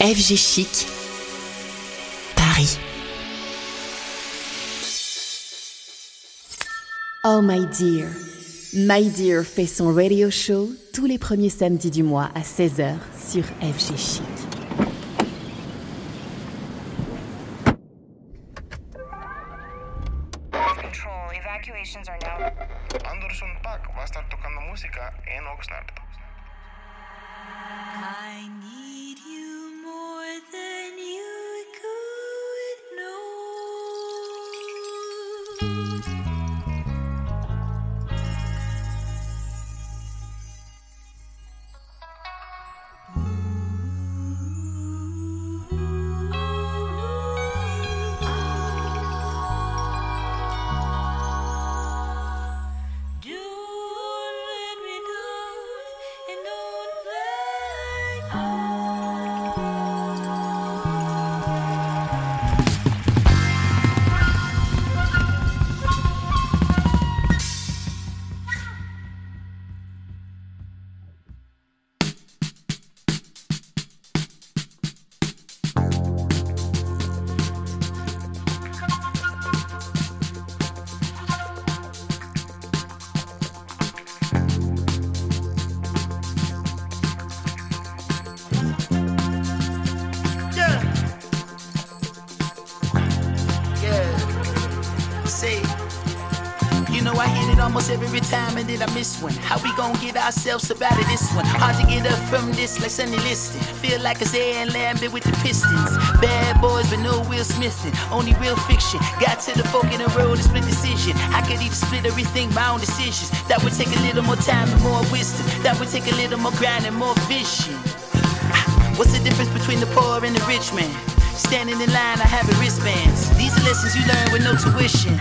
FG Chic, Paris. Oh my dear. My Dear fait son radio show tous les premiers samedis du mois à 16h sur FG Chic. Like Sonny Liston. Feel like it's Aaron Lambert with the Pistons. Bad boys but no Will Smithing. Only real fiction. Got to the fork in the road and split decision. I could even split everything my own decisions. That would take a little more time and more wisdom. That would take a little more grind and more vision. What's the difference between the poor and the rich man? Standing in line, I have wristbands. These are lessons you learn with no tuition.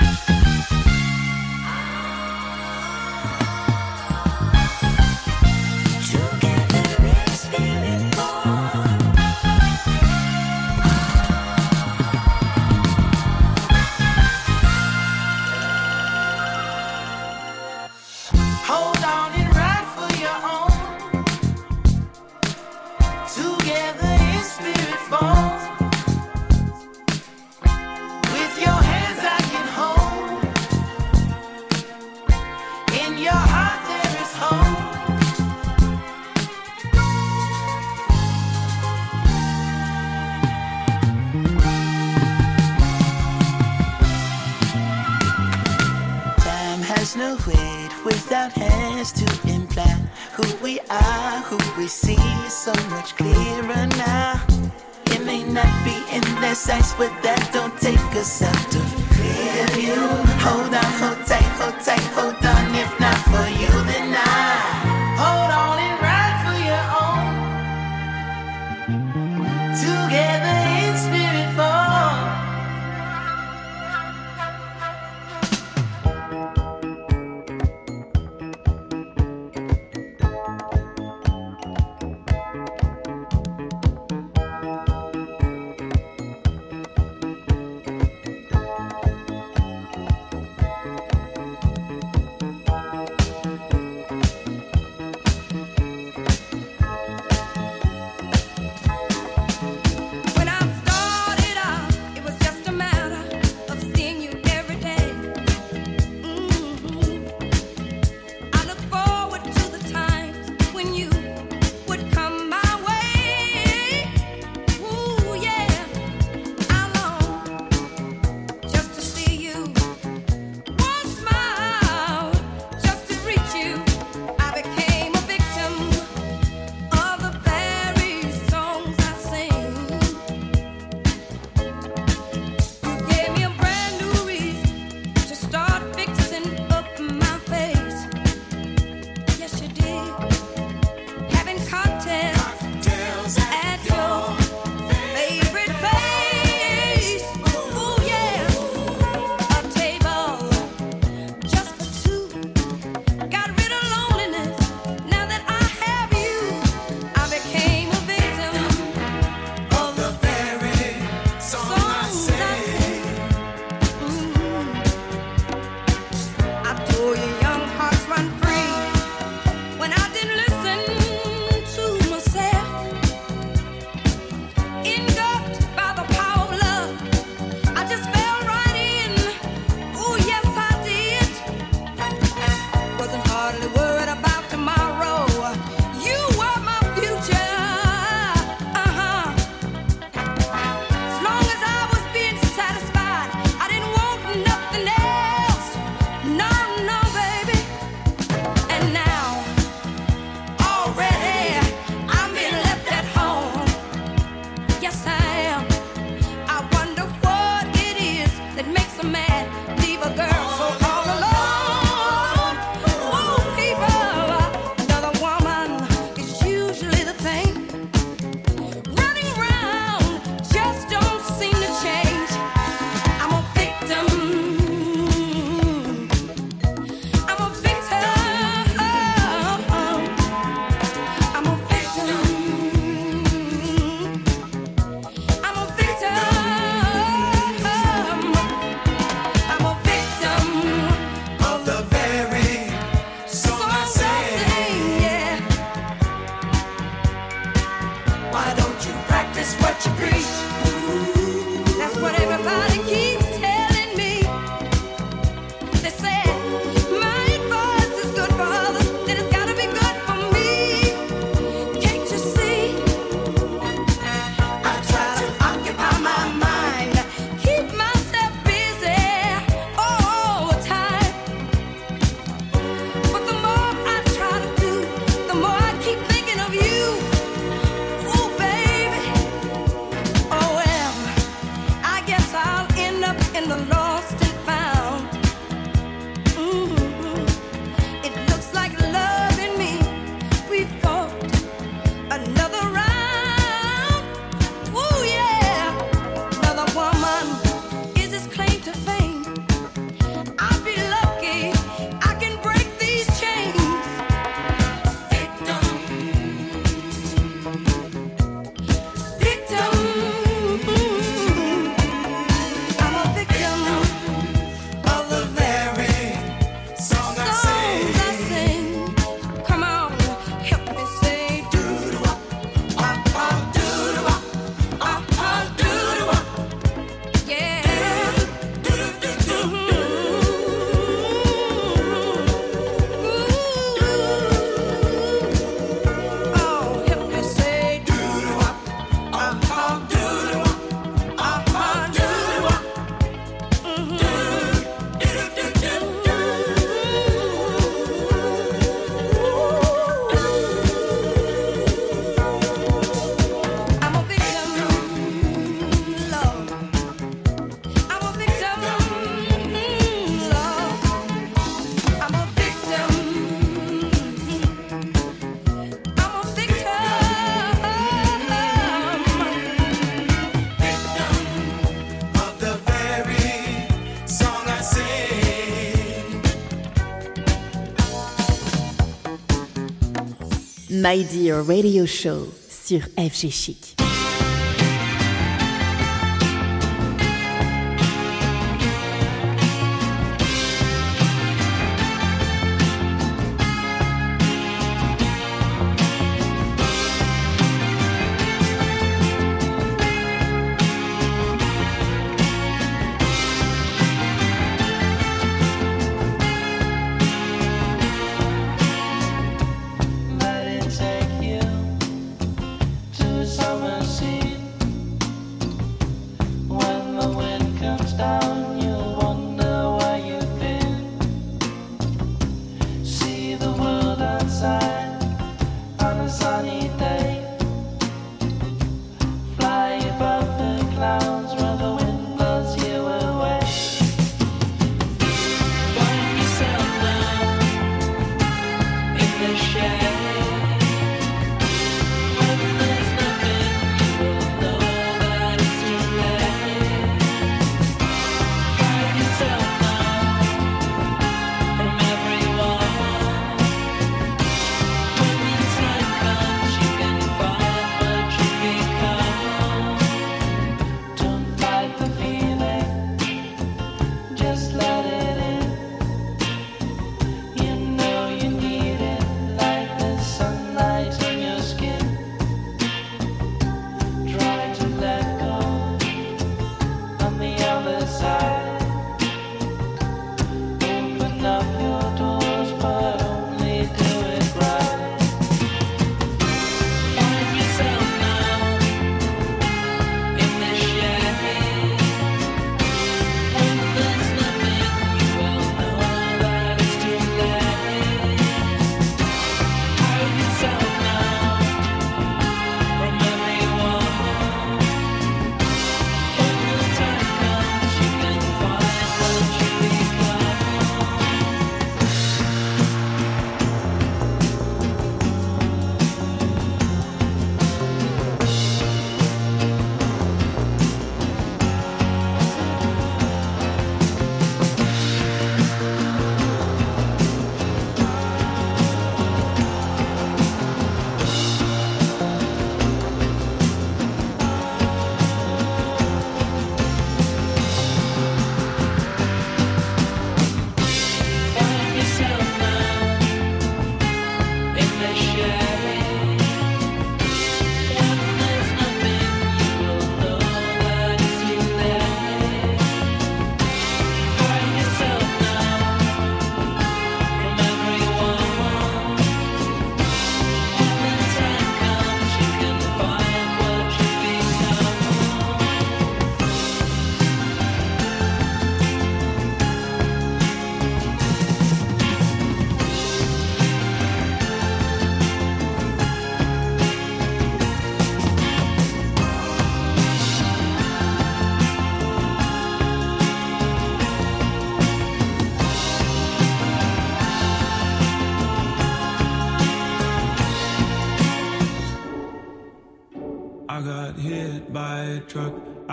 Radio Show sur FG Chic.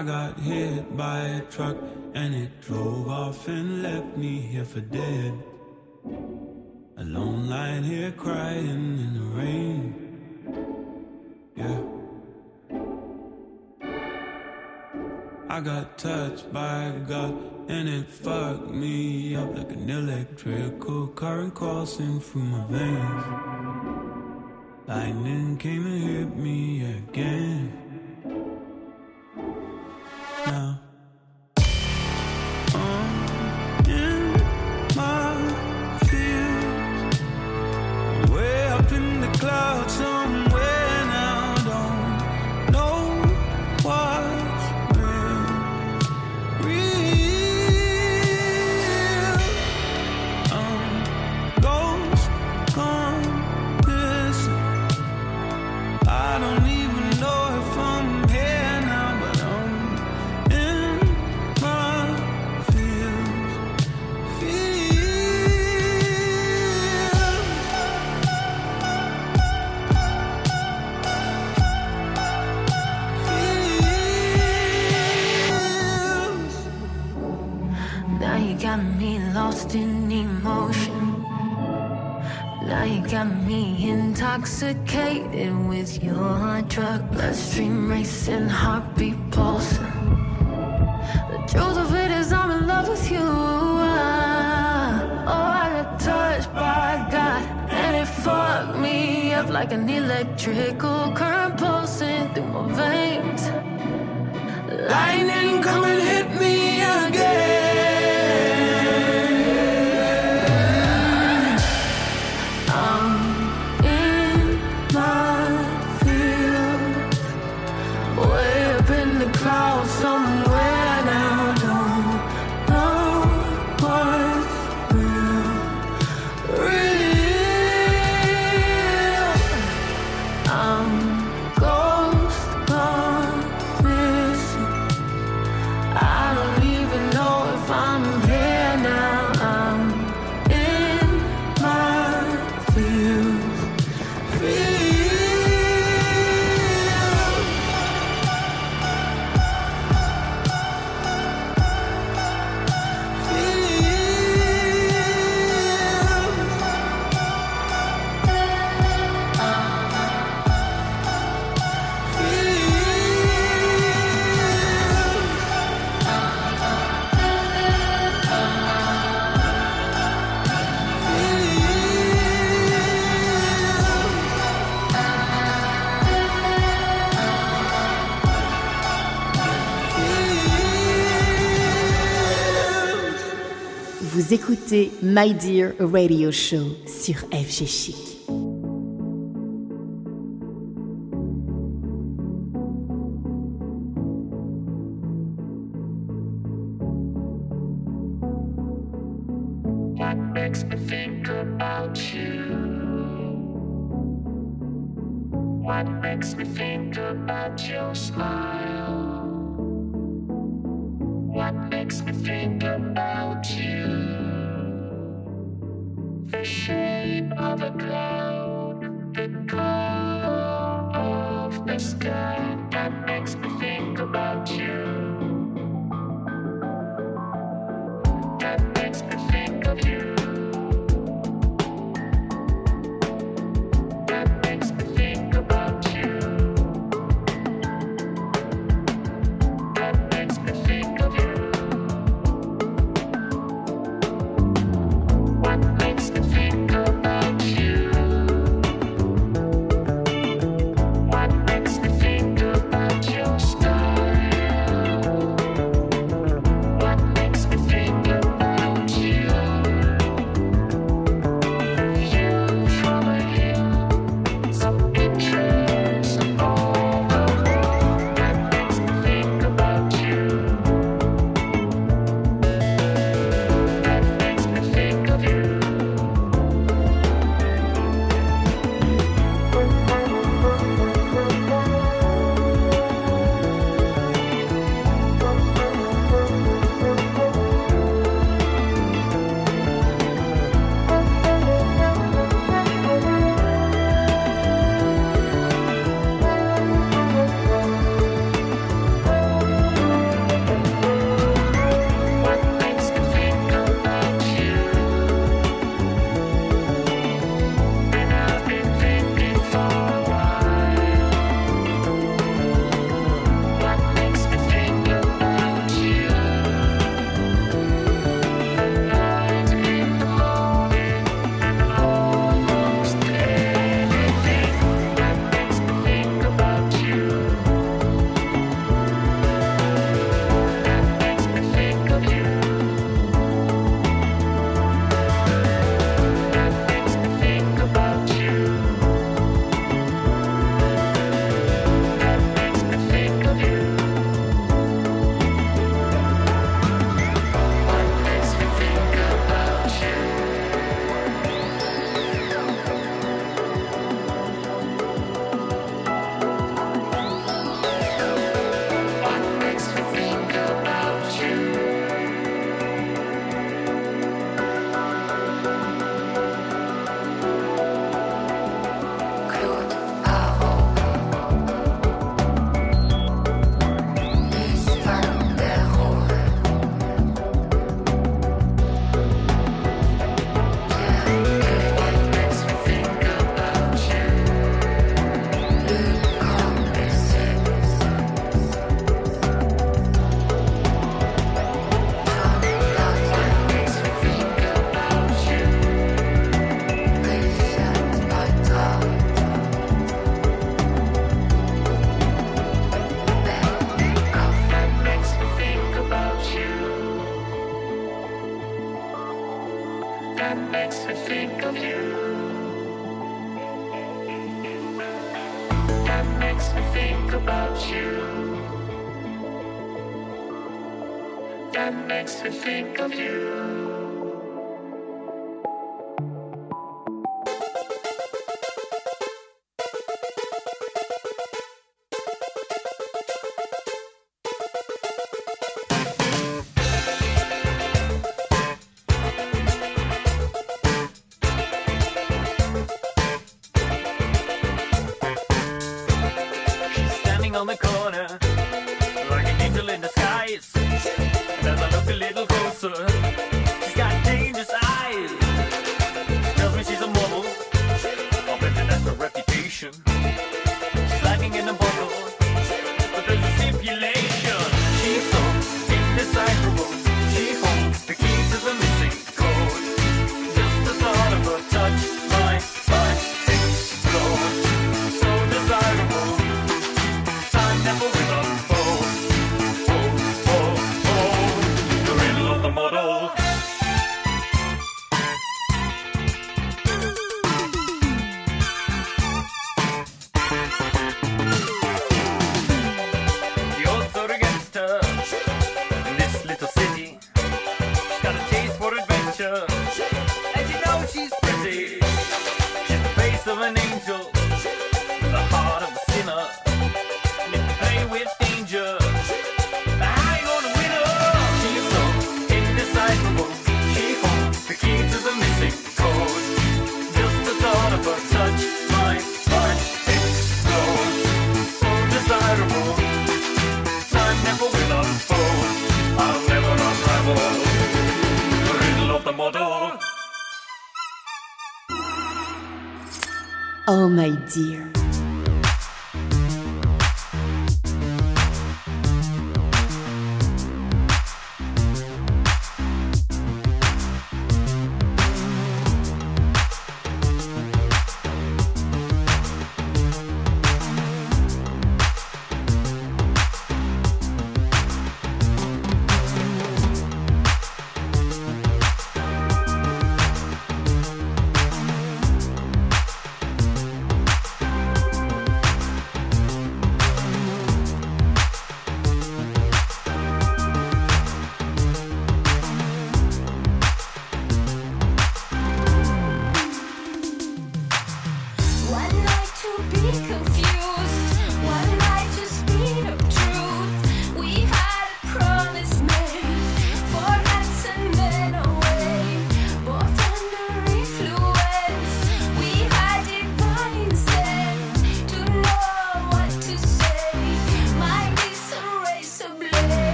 I got hit by a truck and it drove off and left me here for dead. Alone lying here crying in the rain. Yeah. I got touched by God and it fucked me up like an electrical current coursing through my veins. Lightning came and hit me again. Got me intoxicated with your drug bloodstream racing, heartbeat pulsing. The truth of it is, I'm in love with you. Oh, I got touched by God, and it fucked me up like an electrical current pulsing through my veins. Lightning, come and hit me again. Vous écoutez My Dear Radio Show sur FG Chic. that makes me think of you. That makes me think about you. That makes me think of you. Oh my dear.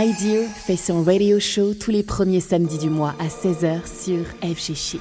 My Dear fait son radio show tous les premiers samedis du mois à 16h sur FG Chic.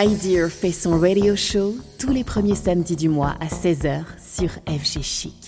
My Dear fait son radio show tous les premiers samedis du mois à 16h sur FG Chic.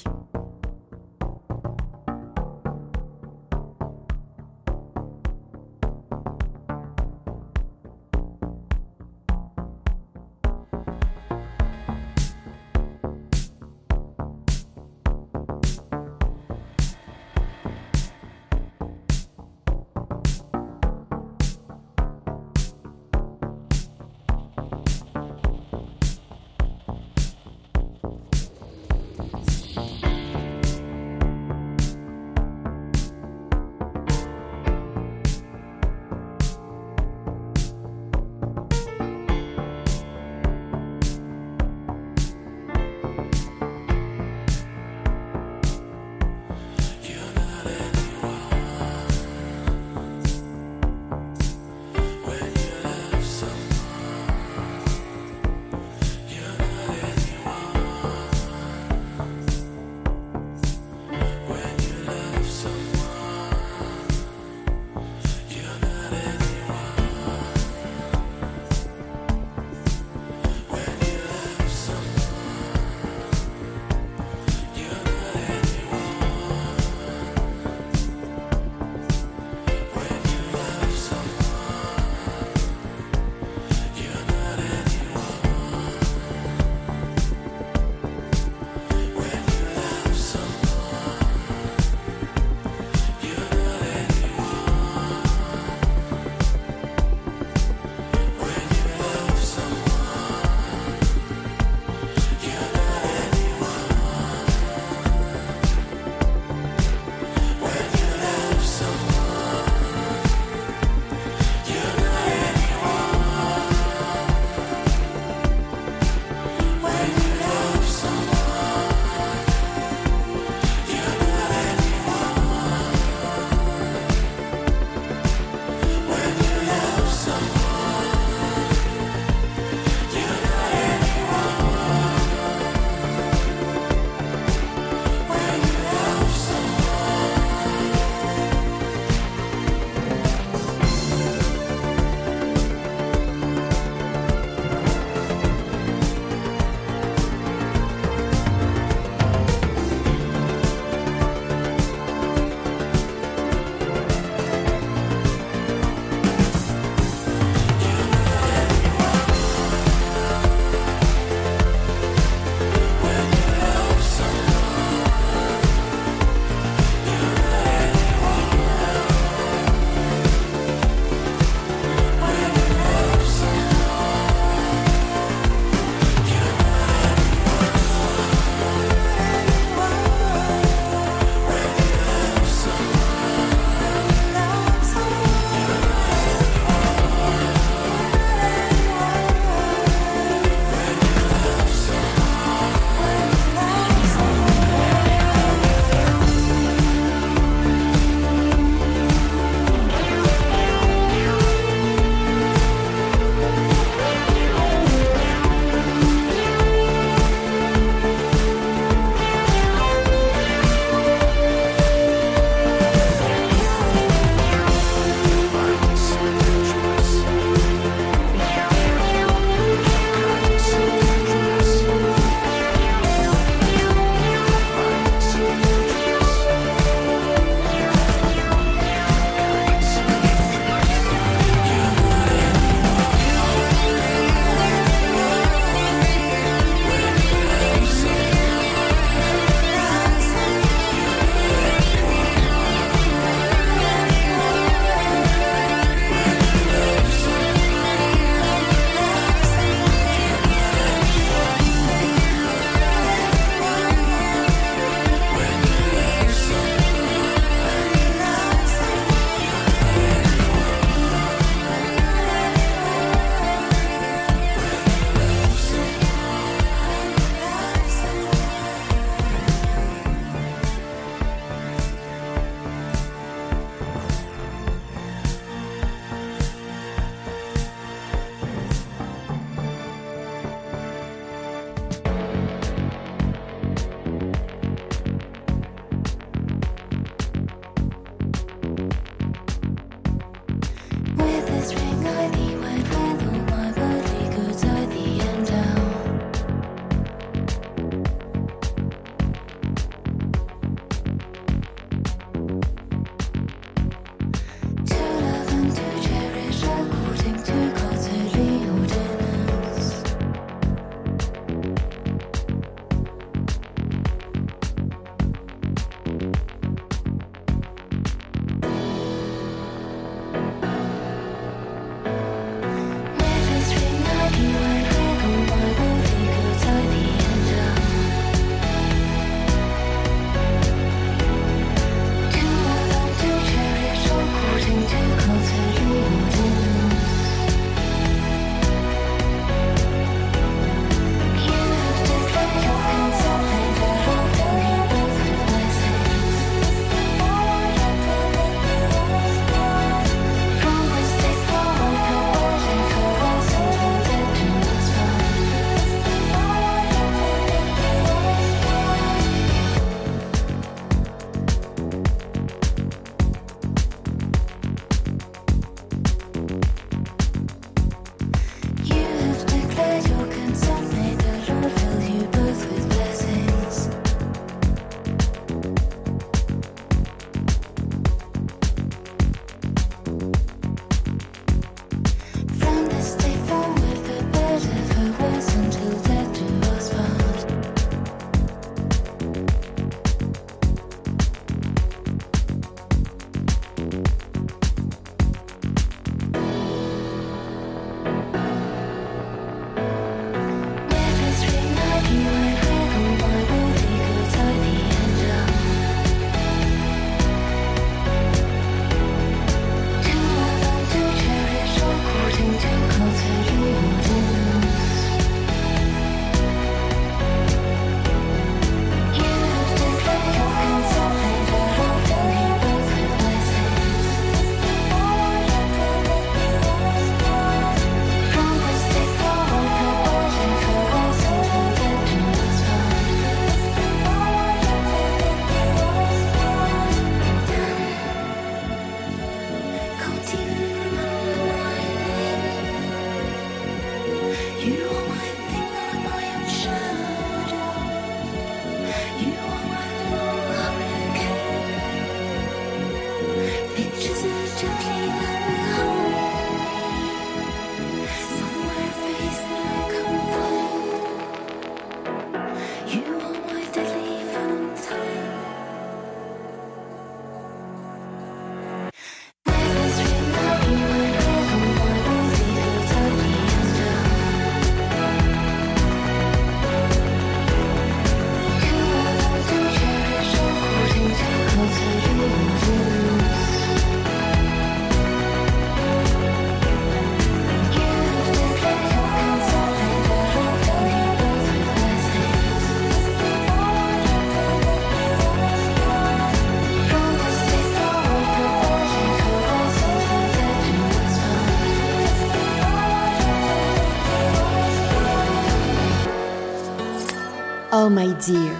Dear.